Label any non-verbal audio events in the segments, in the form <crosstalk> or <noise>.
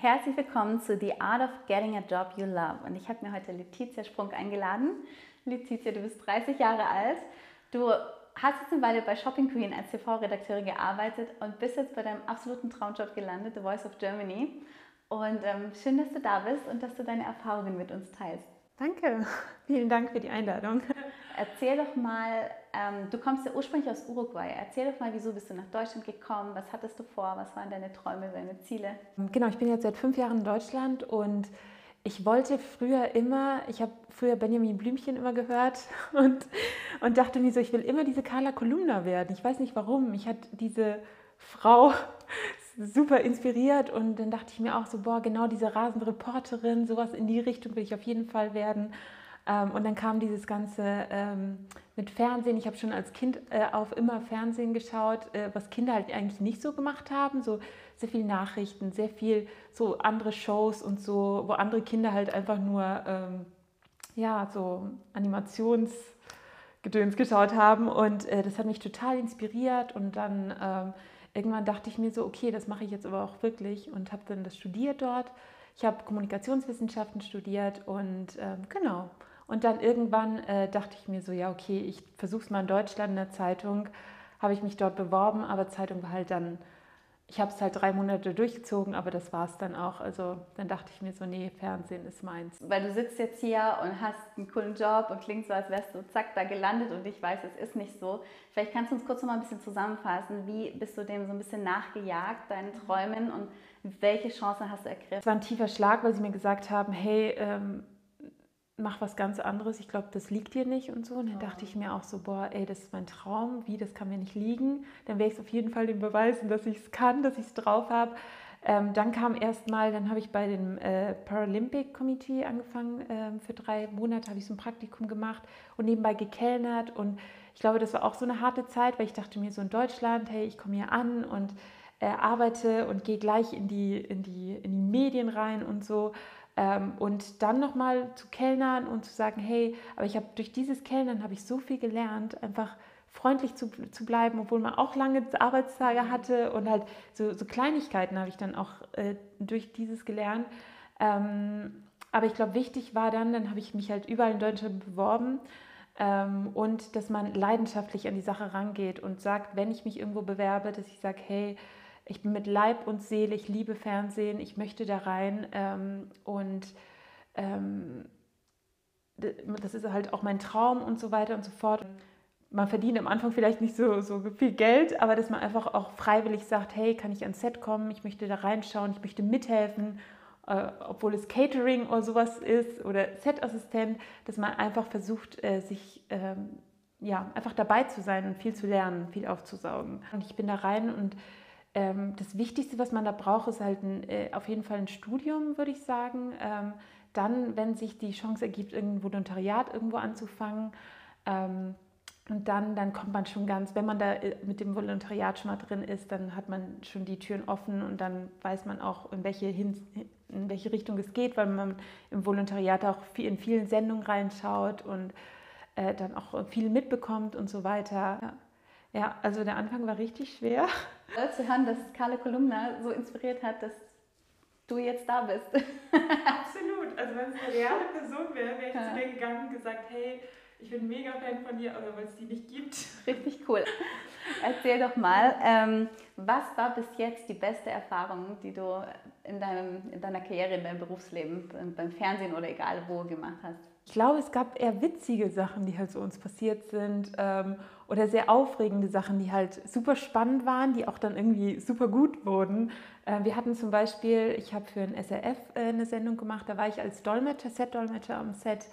Herzlich willkommen zu The Art of Getting a Job You Love. Und ich habe mir heute Letizia Sprung eingeladen. Letizia, du bist 30 Jahre alt. Du hast jetzt eine Weile bei Shopping Queen als TV-Redakteurin gearbeitet und bist jetzt bei deinem absoluten Traumjob gelandet, The Voice of Germany. Und ähm, schön, dass du da bist und dass du deine Erfahrungen mit uns teilst. Danke, <laughs> vielen Dank für die Einladung. Erzähl doch mal, ähm, du kommst ja ursprünglich aus Uruguay. Erzähl doch mal, wieso bist du nach Deutschland gekommen? Was hattest du vor? Was waren deine Träume, deine Ziele? Genau, ich bin jetzt seit fünf Jahren in Deutschland und ich wollte früher immer, ich habe früher Benjamin Blümchen immer gehört <laughs> und, und dachte mir so, ich will immer diese Carla Kolumna werden. Ich weiß nicht warum. Ich hatte diese Frau super inspiriert und dann dachte ich mir auch so, boah, genau diese rasende Reporterin, sowas in die Richtung will ich auf jeden Fall werden. Ähm, und dann kam dieses Ganze ähm, mit Fernsehen. Ich habe schon als Kind äh, auf immer Fernsehen geschaut, äh, was Kinder halt eigentlich nicht so gemacht haben. So sehr viel Nachrichten, sehr viel so andere Shows und so, wo andere Kinder halt einfach nur ähm, ja, so Animationsgedöns geschaut haben. Und äh, das hat mich total inspiriert. Und dann irgendwann dachte ich mir so, okay, das mache ich jetzt aber auch wirklich und habe dann das studiert dort. Ich habe Kommunikationswissenschaften studiert und ähm, genau. Und dann irgendwann äh, dachte ich mir so, ja, okay, ich versuche es mal in Deutschland in der Zeitung. Habe ich mich dort beworben, aber Zeitung war halt dann, ich habe es halt drei Monate durchgezogen, aber das war es dann auch. Also dann dachte ich mir so, nee, Fernsehen ist meins. Weil du sitzt jetzt hier und hast einen coolen Job und klingt so, als wärst du zack da gelandet und ich weiß, es ist nicht so. Vielleicht kannst du uns kurz noch mal ein bisschen zusammenfassen. Wie bist du dem so ein bisschen nachgejagt, deinen Träumen und welche Chancen hast du ergriffen? Es war ein tiefer Schlag, weil sie mir gesagt haben, hey, ähm, mach was ganz anderes, ich glaube, das liegt dir nicht und so. Und dann oh. dachte ich mir auch so, boah, ey, das ist mein Traum, wie, das kann mir nicht liegen. Dann werde ich es auf jeden Fall dem beweisen, dass ich es kann, dass ich es drauf habe. Ähm, dann kam erstmal, dann habe ich bei dem äh, Paralympic Committee angefangen. Ähm, für drei Monate habe ich so ein Praktikum gemacht und nebenbei gekellnert. Und ich glaube, das war auch so eine harte Zeit, weil ich dachte mir so in Deutschland, hey, ich komme hier an und äh, arbeite und gehe gleich in die, in, die, in die Medien rein und so. Ähm, und dann nochmal zu Kellnern und zu sagen, hey, aber ich habe durch dieses Kellnern habe ich so viel gelernt, einfach freundlich zu, zu bleiben, obwohl man auch lange Arbeitstage mhm. hatte und halt so, so Kleinigkeiten habe ich dann auch äh, durch dieses gelernt. Ähm, aber ich glaube, wichtig war dann, dann habe ich mich halt überall in Deutschland beworben ähm, und dass man leidenschaftlich an die Sache rangeht und sagt, wenn ich mich irgendwo bewerbe, dass ich sage, hey, ich bin mit Leib und Seele, ich liebe Fernsehen, ich möchte da rein ähm, und ähm, das ist halt auch mein Traum und so weiter und so fort. Man verdient am Anfang vielleicht nicht so, so viel Geld, aber dass man einfach auch freiwillig sagt, hey, kann ich ans Set kommen, ich möchte da reinschauen, ich möchte mithelfen, äh, obwohl es Catering oder sowas ist oder Setassistent, dass man einfach versucht, äh, sich ähm, ja, einfach dabei zu sein und viel zu lernen, viel aufzusaugen. Und ich bin da rein und das Wichtigste, was man da braucht, ist halt ein, äh, auf jeden Fall ein Studium, würde ich sagen. Ähm, dann, wenn sich die Chance ergibt, ein Volontariat irgendwo anzufangen. Ähm, und dann, dann kommt man schon ganz, wenn man da äh, mit dem Volontariat schon mal drin ist, dann hat man schon die Türen offen und dann weiß man auch, in welche, Hin in welche Richtung es geht, weil man im Volontariat auch viel, in vielen Sendungen reinschaut und äh, dann auch viel mitbekommt und so weiter. Ja. Ja, also der Anfang war richtig schwer. Zu hören, dass Carla Kolumna so inspiriert hat, dass du jetzt da bist. Absolut. Also wenn es eine reale Person wäre, wäre ich ja. zu dir gegangen und gesagt, hey, ich bin mega Fan von dir, aber weil es die nicht gibt. Richtig cool. Erzähl doch mal, ähm, was war bis jetzt die beste Erfahrung, die du in, deinem, in deiner Karriere, in deinem Berufsleben, beim Fernsehen oder egal wo gemacht hast? Ich glaube, es gab eher witzige Sachen, die halt so uns passiert sind ähm, oder sehr aufregende Sachen, die halt super spannend waren, die auch dann irgendwie super gut wurden. Äh, wir hatten zum Beispiel, ich habe für ein SRF äh, eine Sendung gemacht, da war ich als Dolmetscher, Set-Dolmetscher am Set,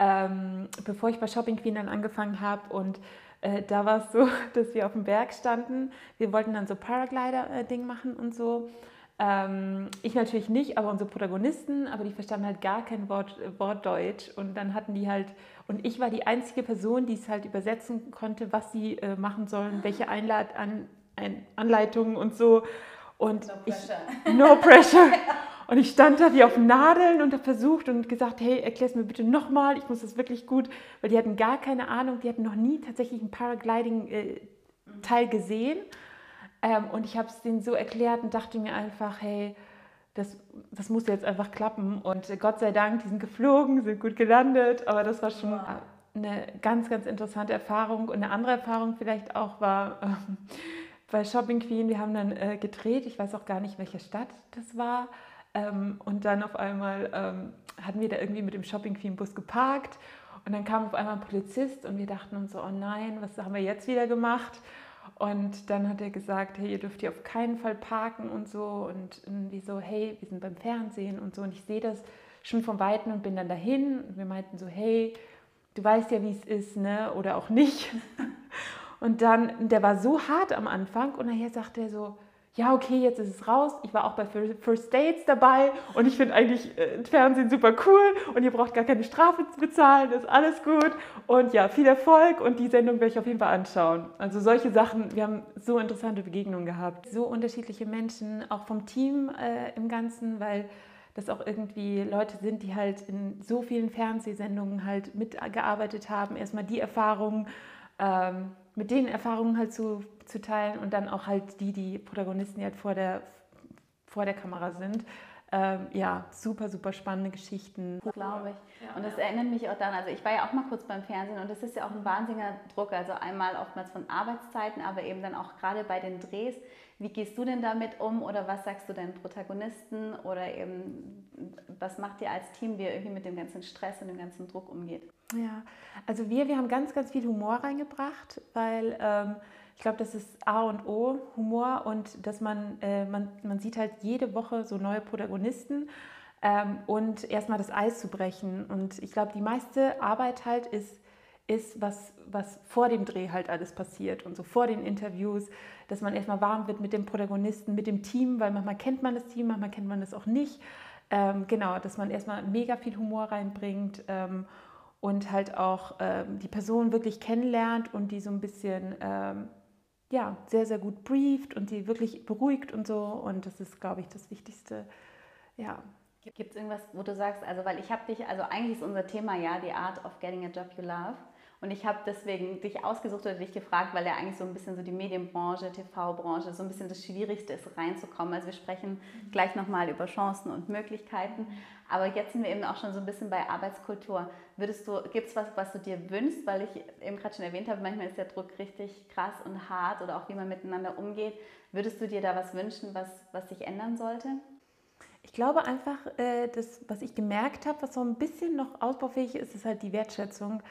ähm, bevor ich bei Shopping Queen dann angefangen habe und äh, da war es so, <laughs> dass wir auf dem Berg standen. Wir wollten dann so Paraglider-Ding machen und so. Ähm, ich natürlich nicht, aber unsere Protagonisten, aber die verstanden halt gar kein Wort, Wort Deutsch. Und dann hatten die halt, und ich war die einzige Person, die es halt übersetzen konnte, was sie äh, machen sollen, welche Einlad an, ein, Anleitungen und so. Und no pressure. Ich, <laughs> no pressure. <laughs> Und ich stand da wie auf Nadeln und habe versucht und gesagt, hey, erklär es mir bitte nochmal, ich muss das wirklich gut, weil die hatten gar keine Ahnung, die hatten noch nie tatsächlich ein Paragliding-Teil äh, gesehen. Ähm, und ich habe es denen so erklärt und dachte mir einfach, hey, das, das muss jetzt einfach klappen. Und Gott sei Dank, die sind geflogen, sind gut gelandet, aber das war schon wow. eine ganz, ganz interessante Erfahrung. Und eine andere Erfahrung vielleicht auch war ähm, bei Shopping Queen, wir haben dann äh, gedreht, ich weiß auch gar nicht, welche Stadt das war. Ähm, und dann auf einmal ähm, hatten wir da irgendwie mit dem Shopping Queen Bus geparkt und dann kam auf einmal ein Polizist und wir dachten uns so, oh nein, was haben wir jetzt wieder gemacht? Und dann hat er gesagt, hey, ihr dürft hier auf keinen Fall parken und so. Und wie so, hey, wir sind beim Fernsehen und so. Und ich sehe das schon von Weitem und bin dann dahin. Und wir meinten so, hey, du weißt ja, wie es ist, ne? Oder auch nicht. <laughs> Und dann, der war so hart am Anfang und nachher sagte er so, ja, okay, jetzt ist es raus. Ich war auch bei First Dates dabei und ich finde eigentlich äh, Fernsehen super cool und ihr braucht gar keine Strafe zu bezahlen, ist alles gut. Und ja, viel Erfolg und die Sendung werde ich auf jeden Fall anschauen. Also solche Sachen, wir haben so interessante Begegnungen gehabt. So unterschiedliche Menschen, auch vom Team äh, im Ganzen, weil das auch irgendwie Leute sind, die halt in so vielen Fernsehsendungen halt mitgearbeitet haben. Erstmal die Erfahrungen. Ähm, mit den Erfahrungen halt zu, zu teilen und dann auch halt die, die Protagonisten, die halt vor der, vor der Kamera sind. Ähm, ja, super, super spannende Geschichten. Glaube ich. Ja, und das ja. erinnert mich auch daran, also ich war ja auch mal kurz beim Fernsehen und das ist ja auch ein wahnsinniger Druck. Also einmal oftmals von Arbeitszeiten, aber eben dann auch gerade bei den Drehs. Wie gehst du denn damit um oder was sagst du deinen Protagonisten oder eben was macht ihr als Team, wie ihr irgendwie mit dem ganzen Stress und dem ganzen Druck umgeht? Ja, also wir, wir haben ganz, ganz viel Humor reingebracht, weil ähm, ich glaube, das ist A und O, Humor und dass man, äh, man, man sieht halt jede Woche so neue Protagonisten ähm, und erstmal das Eis zu brechen. Und ich glaube, die meiste Arbeit halt ist, ist was, was vor dem Dreh halt alles passiert und so vor den Interviews, dass man erstmal warm wird mit dem Protagonisten, mit dem Team, weil manchmal kennt man das Team, manchmal kennt man das auch nicht. Ähm, genau, dass man erstmal mega viel Humor reinbringt. Ähm, und halt auch ähm, die Person wirklich kennenlernt und die so ein bisschen ähm, ja, sehr, sehr gut brieft und die wirklich beruhigt und so. Und das ist, glaube ich, das Wichtigste. Ja. Gibt es irgendwas, wo du sagst, also weil ich habe dich, also eigentlich ist unser Thema ja die Art of Getting a Job You Love. Und ich habe deswegen dich ausgesucht oder dich gefragt, weil ja eigentlich so ein bisschen so die Medienbranche, TV-Branche so ein bisschen das Schwierigste ist, reinzukommen. Also wir sprechen mhm. gleich nochmal über Chancen und Möglichkeiten. Aber jetzt sind wir eben auch schon so ein bisschen bei Arbeitskultur. Würdest du, gibt es was, was du dir wünschst? Weil ich eben gerade schon erwähnt habe, manchmal ist der Druck richtig krass und hart oder auch wie man miteinander umgeht. Würdest du dir da was wünschen, was, was sich ändern sollte? Ich glaube einfach, äh, das, was ich gemerkt habe, was so ein bisschen noch ausbaufähig ist, ist halt die Wertschätzung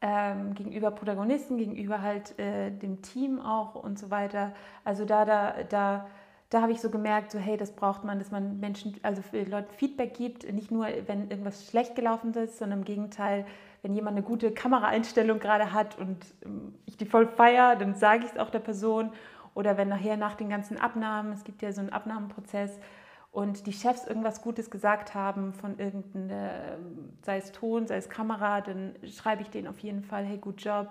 ähm, gegenüber Protagonisten, gegenüber halt äh, dem Team auch und so weiter. Also da, da, da, da habe ich so gemerkt, so hey, das braucht man, dass man Menschen, also für Leute Feedback gibt, nicht nur, wenn irgendwas schlecht gelaufen ist, sondern im Gegenteil, wenn jemand eine gute Kameraeinstellung gerade hat und ähm, ich die voll feiere, dann sage ich es auch der Person. Oder wenn nachher nach den ganzen Abnahmen, es gibt ja so einen Abnahmeprozess, und die Chefs irgendwas Gutes gesagt haben von irgendeinem, sei es Ton, sei es Kamera, dann schreibe ich denen auf jeden Fall, hey, gut Job.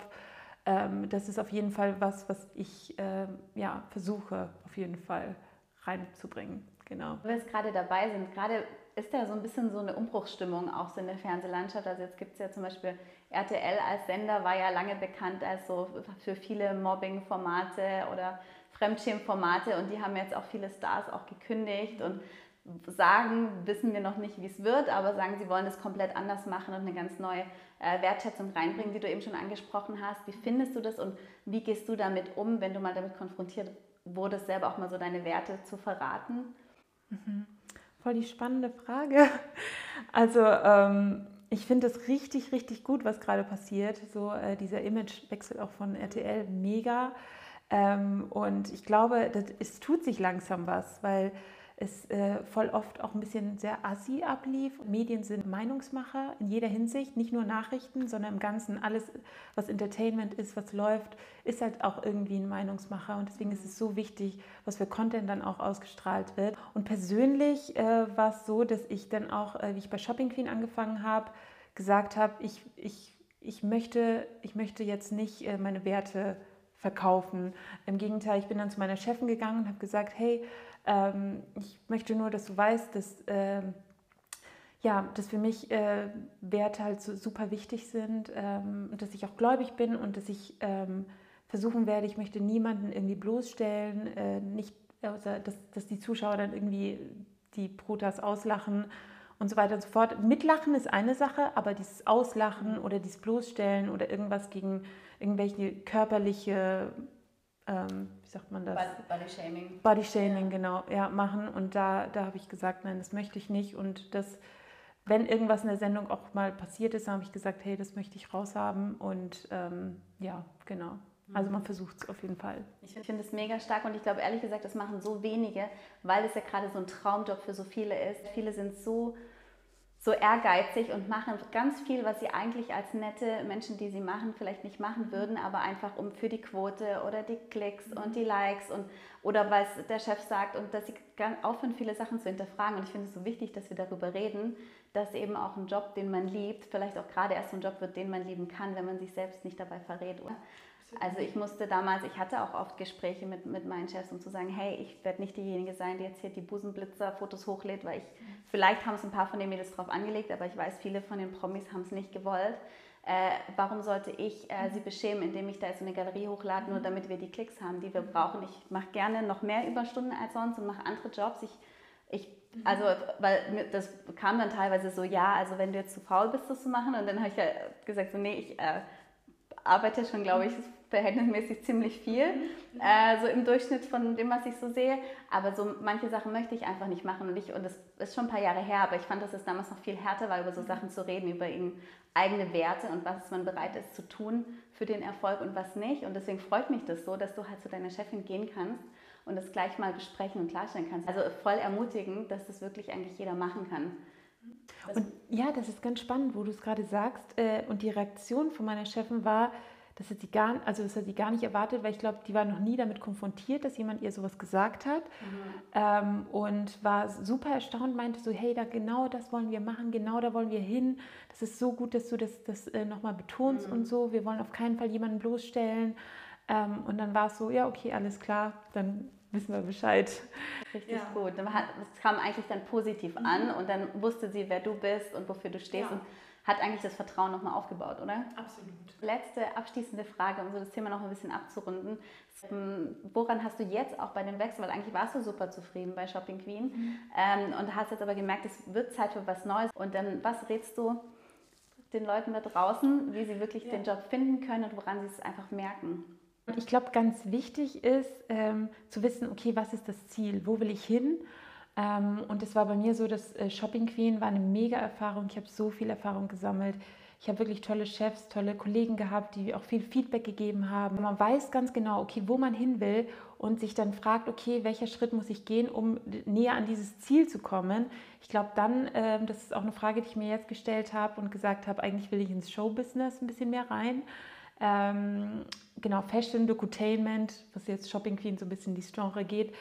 Ähm, das ist auf jeden Fall was, was ich äh, ja, versuche, auf jeden Fall reinzubringen. Genau. Wenn wir jetzt gerade dabei sind, gerade ist da so ein bisschen so eine Umbruchsstimmung auch so in der Fernsehlandschaft. Also jetzt gibt es ja zum Beispiel RTL als Sender, war ja lange bekannt als so für viele Mobbing-Formate oder Fremdschirmformate und die haben jetzt auch viele Stars auch gekündigt und sagen, wissen wir noch nicht, wie es wird, aber sagen, sie wollen es komplett anders machen und eine ganz neue äh, Wertschätzung reinbringen, die du eben schon angesprochen hast. Wie findest du das und wie gehst du damit um, wenn du mal damit konfrontiert wurdest, selber auch mal so deine Werte zu verraten? Mhm. Voll die spannende Frage. <laughs> Also ähm, ich finde es richtig, richtig gut, was gerade passiert. So äh, dieser Imagewechsel auch von RTL, mega. Ähm, und ich glaube, das, es tut sich langsam was, weil es äh, voll oft auch ein bisschen sehr assi ablief. Medien sind Meinungsmacher in jeder Hinsicht, nicht nur Nachrichten, sondern im Ganzen alles, was Entertainment ist, was läuft, ist halt auch irgendwie ein Meinungsmacher. Und deswegen ist es so wichtig, was für Content dann auch ausgestrahlt wird. Und persönlich äh, war es so, dass ich dann auch, äh, wie ich bei Shopping Queen angefangen habe, gesagt habe, ich, ich, ich, möchte, ich möchte jetzt nicht äh, meine Werte verkaufen. Im Gegenteil, ich bin dann zu meiner Chefin gegangen und habe gesagt, hey, ähm, ich möchte nur, dass du weißt, dass, ähm, ja, dass für mich äh, Werte halt so super wichtig sind ähm, und dass ich auch gläubig bin und dass ich ähm, versuchen werde, ich möchte niemanden irgendwie bloßstellen, äh, nicht, dass, dass die Zuschauer dann irgendwie die Protas auslachen und so weiter und so fort. Mitlachen ist eine Sache, aber dieses Auslachen oder dieses Bloßstellen oder irgendwas gegen irgendwelche körperliche, ähm, wie sagt man das? Body Shaming. Body Shaming, ja. genau, ja, machen. Und da, da habe ich gesagt, nein, das möchte ich nicht. Und das, wenn irgendwas in der Sendung auch mal passiert ist, habe ich gesagt, hey, das möchte ich raushaben. Und ähm, ja, genau. Also man versucht es auf jeden Fall. Ich finde es mega stark und ich glaube ehrlich gesagt, das machen so wenige, weil es ja gerade so ein Traumjob für so viele ist. Viele sind so, so ehrgeizig und machen ganz viel, was sie eigentlich als nette Menschen, die sie machen, vielleicht nicht machen würden, aber einfach um für die Quote oder die Klicks und die Likes und oder weil es der Chef sagt und dass sie aufhören, viele Sachen zu hinterfragen. Und ich finde es so wichtig, dass wir darüber reden, dass eben auch ein Job, den man liebt, vielleicht auch gerade erst ein Job wird, den man lieben kann, wenn man sich selbst nicht dabei verrät. Also ich musste damals, ich hatte auch oft Gespräche mit, mit meinen Chefs, um zu sagen, hey, ich werde nicht diejenige sein, die jetzt hier die Busenblitzer-Fotos hochlädt, weil ich, vielleicht haben es ein paar von den Mädels drauf angelegt, aber ich weiß, viele von den Promis haben es nicht gewollt. Äh, warum sollte ich äh, sie beschämen, indem ich da jetzt eine Galerie hochlade, nur damit wir die Klicks haben, die wir brauchen. Ich mache gerne noch mehr Überstunden als sonst und mache andere Jobs. Ich, ich, also, weil das kam dann teilweise so, ja, also wenn du jetzt zu faul bist, das zu machen, und dann habe ich ja gesagt, so, nee, ich äh, arbeite schon, glaube ich, verhältnismäßig ziemlich viel, äh, so im Durchschnitt von dem, was ich so sehe. Aber so manche Sachen möchte ich einfach nicht machen. Und, ich, und das ist schon ein paar Jahre her, aber ich fand, dass es damals noch viel härter war, über so Sachen zu reden, über eben eigene Werte und was man bereit ist zu tun für den Erfolg und was nicht. Und deswegen freut mich das so, dass du halt zu deiner Chefin gehen kannst und das gleich mal besprechen und klarstellen kannst. Also voll ermutigend, dass das wirklich eigentlich jeder machen kann. Und ja, das ist ganz spannend, wo du es gerade sagst. Äh, und die Reaktion von meiner Chefin war, das hat sie gar, also das hat sie gar nicht erwartet, weil ich glaube, die war noch nie damit konfrontiert, dass jemand ihr sowas gesagt hat. Mhm. Ähm, und war super erstaunt, meinte so, hey, da genau das wollen wir machen, genau da wollen wir hin. Das ist so gut, dass du das, das äh, nochmal betonst mhm. und so. Wir wollen auf keinen Fall jemanden bloßstellen. Ähm, und dann war es so, ja, okay, alles klar, dann wissen wir Bescheid. Richtig ja. gut. Es kam eigentlich dann positiv mhm. an und dann wusste sie, wer du bist und wofür du stehst. Ja. Und hat eigentlich das Vertrauen nochmal aufgebaut, oder? Absolut. Letzte abschließende Frage, um so das Thema noch ein bisschen abzurunden. Ähm, woran hast du jetzt auch bei dem Wechsel, weil eigentlich warst du super zufrieden bei Shopping Queen mhm. ähm, und hast jetzt aber gemerkt, es wird Zeit für was Neues. Und dann, was rätst du den Leuten da draußen, wie sie wirklich ja. den Job finden können und woran sie es einfach merken? Ich glaube, ganz wichtig ist ähm, zu wissen, okay, was ist das Ziel? Wo will ich hin? Ähm, und es war bei mir so, dass äh, Shopping Queen war eine mega Erfahrung. Ich habe so viel Erfahrung gesammelt. Ich habe wirklich tolle Chefs, tolle Kollegen gehabt, die auch viel Feedback gegeben haben. Man weiß ganz genau, okay, wo man hin will und sich dann fragt, okay, welcher Schritt muss ich gehen, um näher an dieses Ziel zu kommen. Ich glaube dann, äh, das ist auch eine Frage, die ich mir jetzt gestellt habe und gesagt habe, eigentlich will ich ins Showbusiness ein bisschen mehr rein. Ähm, genau, Fashion, Docutainment, was jetzt Shopping Queen so ein bisschen in die Genre geht.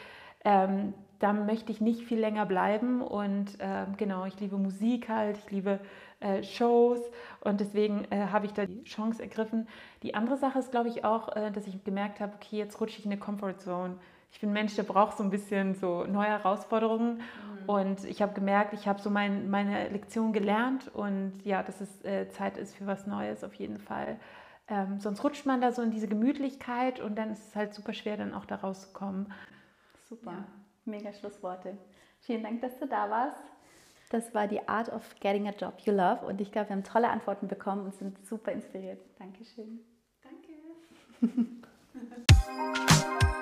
Ähm, da möchte ich nicht viel länger bleiben. Und äh, genau, ich liebe Musik halt, ich liebe äh, Shows und deswegen äh, habe ich da die Chance ergriffen. Die andere Sache ist, glaube ich, auch, äh, dass ich gemerkt habe, okay, jetzt rutsche ich in eine Comfortzone. Ich bin ein Mensch, der braucht so ein bisschen so neue Herausforderungen. Mhm. Und ich habe gemerkt, ich habe so mein, meine Lektion gelernt und ja, dass es äh, Zeit ist für was Neues auf jeden Fall. Ähm, sonst rutscht man da so in diese Gemütlichkeit und dann ist es halt super schwer, dann auch da rauszukommen. Super. Ja. Mega Schlussworte. Vielen Dank, dass du da warst. Das war die Art of Getting a Job You Love und ich glaube, wir haben tolle Antworten bekommen und sind super inspiriert. Dankeschön. Danke. <laughs>